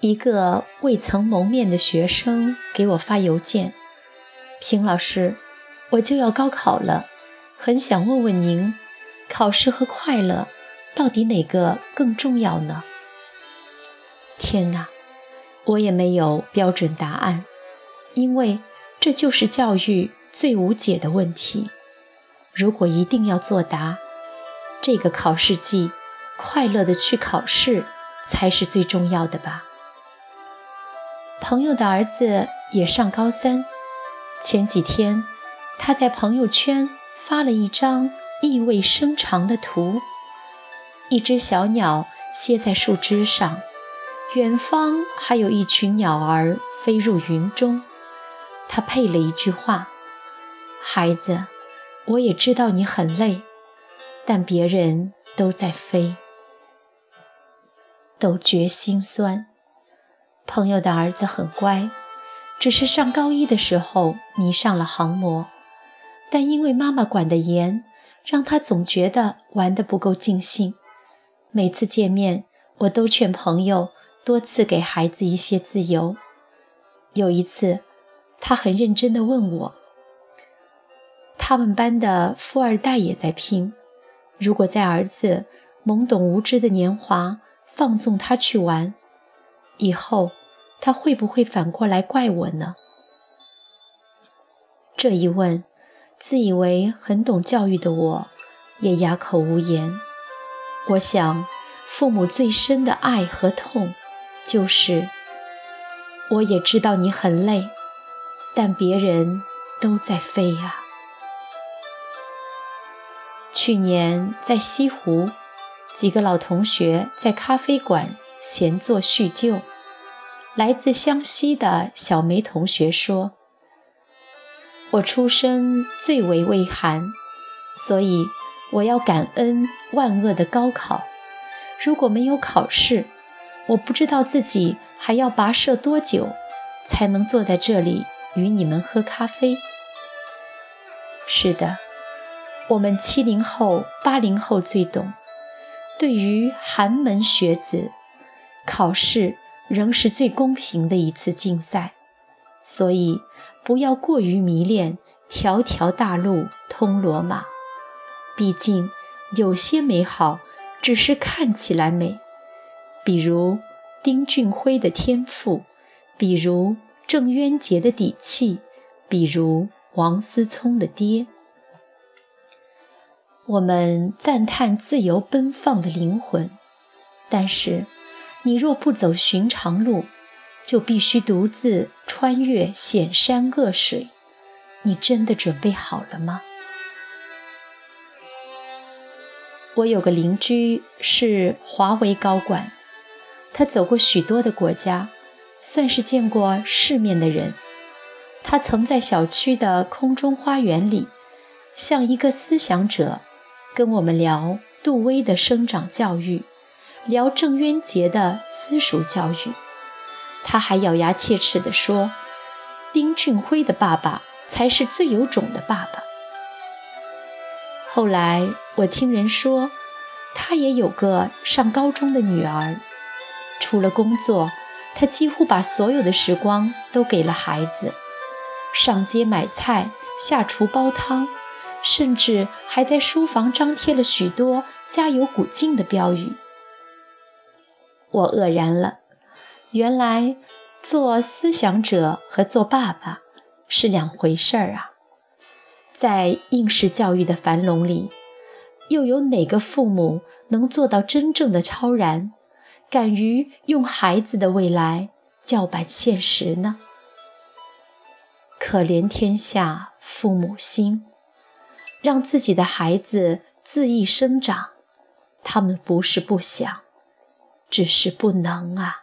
一个未曾谋面的学生给我发邮件：“平老师，我就要高考了，很想问问您，考试和快乐到底哪个更重要呢？”天哪，我也没有标准答案，因为这就是教育最无解的问题。如果一定要作答，这个考试季，快乐的去考试才是最重要的吧。朋友的儿子也上高三，前几天他在朋友圈发了一张意味深长的图，一只小鸟歇在树枝上，远方还有一群鸟儿飞入云中。他配了一句话：“孩子，我也知道你很累，但别人都在飞，都觉心酸。”朋友的儿子很乖，只是上高一的时候迷上了航模，但因为妈妈管得严，让他总觉得玩得不够尽兴。每次见面，我都劝朋友多赐给孩子一些自由。有一次，他很认真地问我：“他们班的富二代也在拼，如果在儿子懵懂无知的年华放纵他去玩，以后……”他会不会反过来怪我呢？这一问，自以为很懂教育的我，也哑口无言。我想，父母最深的爱和痛，就是，我也知道你很累，但别人都在飞啊。去年在西湖，几个老同学在咖啡馆闲坐叙旧。来自湘西的小梅同学说：“我出身最为微寒，所以我要感恩万恶的高考。如果没有考试，我不知道自己还要跋涉多久，才能坐在这里与你们喝咖啡。”是的，我们七零后、八零后最懂。对于寒门学子，考试。仍是最公平的一次竞赛，所以不要过于迷恋“条条大路通罗马”。毕竟有些美好只是看起来美，比如丁俊晖的天赋，比如郑渊洁的底气，比如王思聪的爹。我们赞叹自由奔放的灵魂，但是。你若不走寻常路，就必须独自穿越险山恶水。你真的准备好了吗？我有个邻居是华为高管，他走过许多的国家，算是见过世面的人。他曾在小区的空中花园里，像一个思想者，跟我们聊杜威的生长教育。聊郑渊洁的私塾教育，他还咬牙切齿地说：“丁俊晖的爸爸才是最有种的爸爸。”后来我听人说，他也有个上高中的女儿，除了工作，他几乎把所有的时光都给了孩子，上街买菜、下厨煲汤，甚至还在书房张贴了许多“加油鼓劲”的标语。我愕然了，原来做思想者和做爸爸是两回事儿啊！在应试教育的樊笼里，又有哪个父母能做到真正的超然，敢于用孩子的未来叫板现实呢？可怜天下父母心，让自己的孩子恣意生长，他们不是不想。只是不能啊。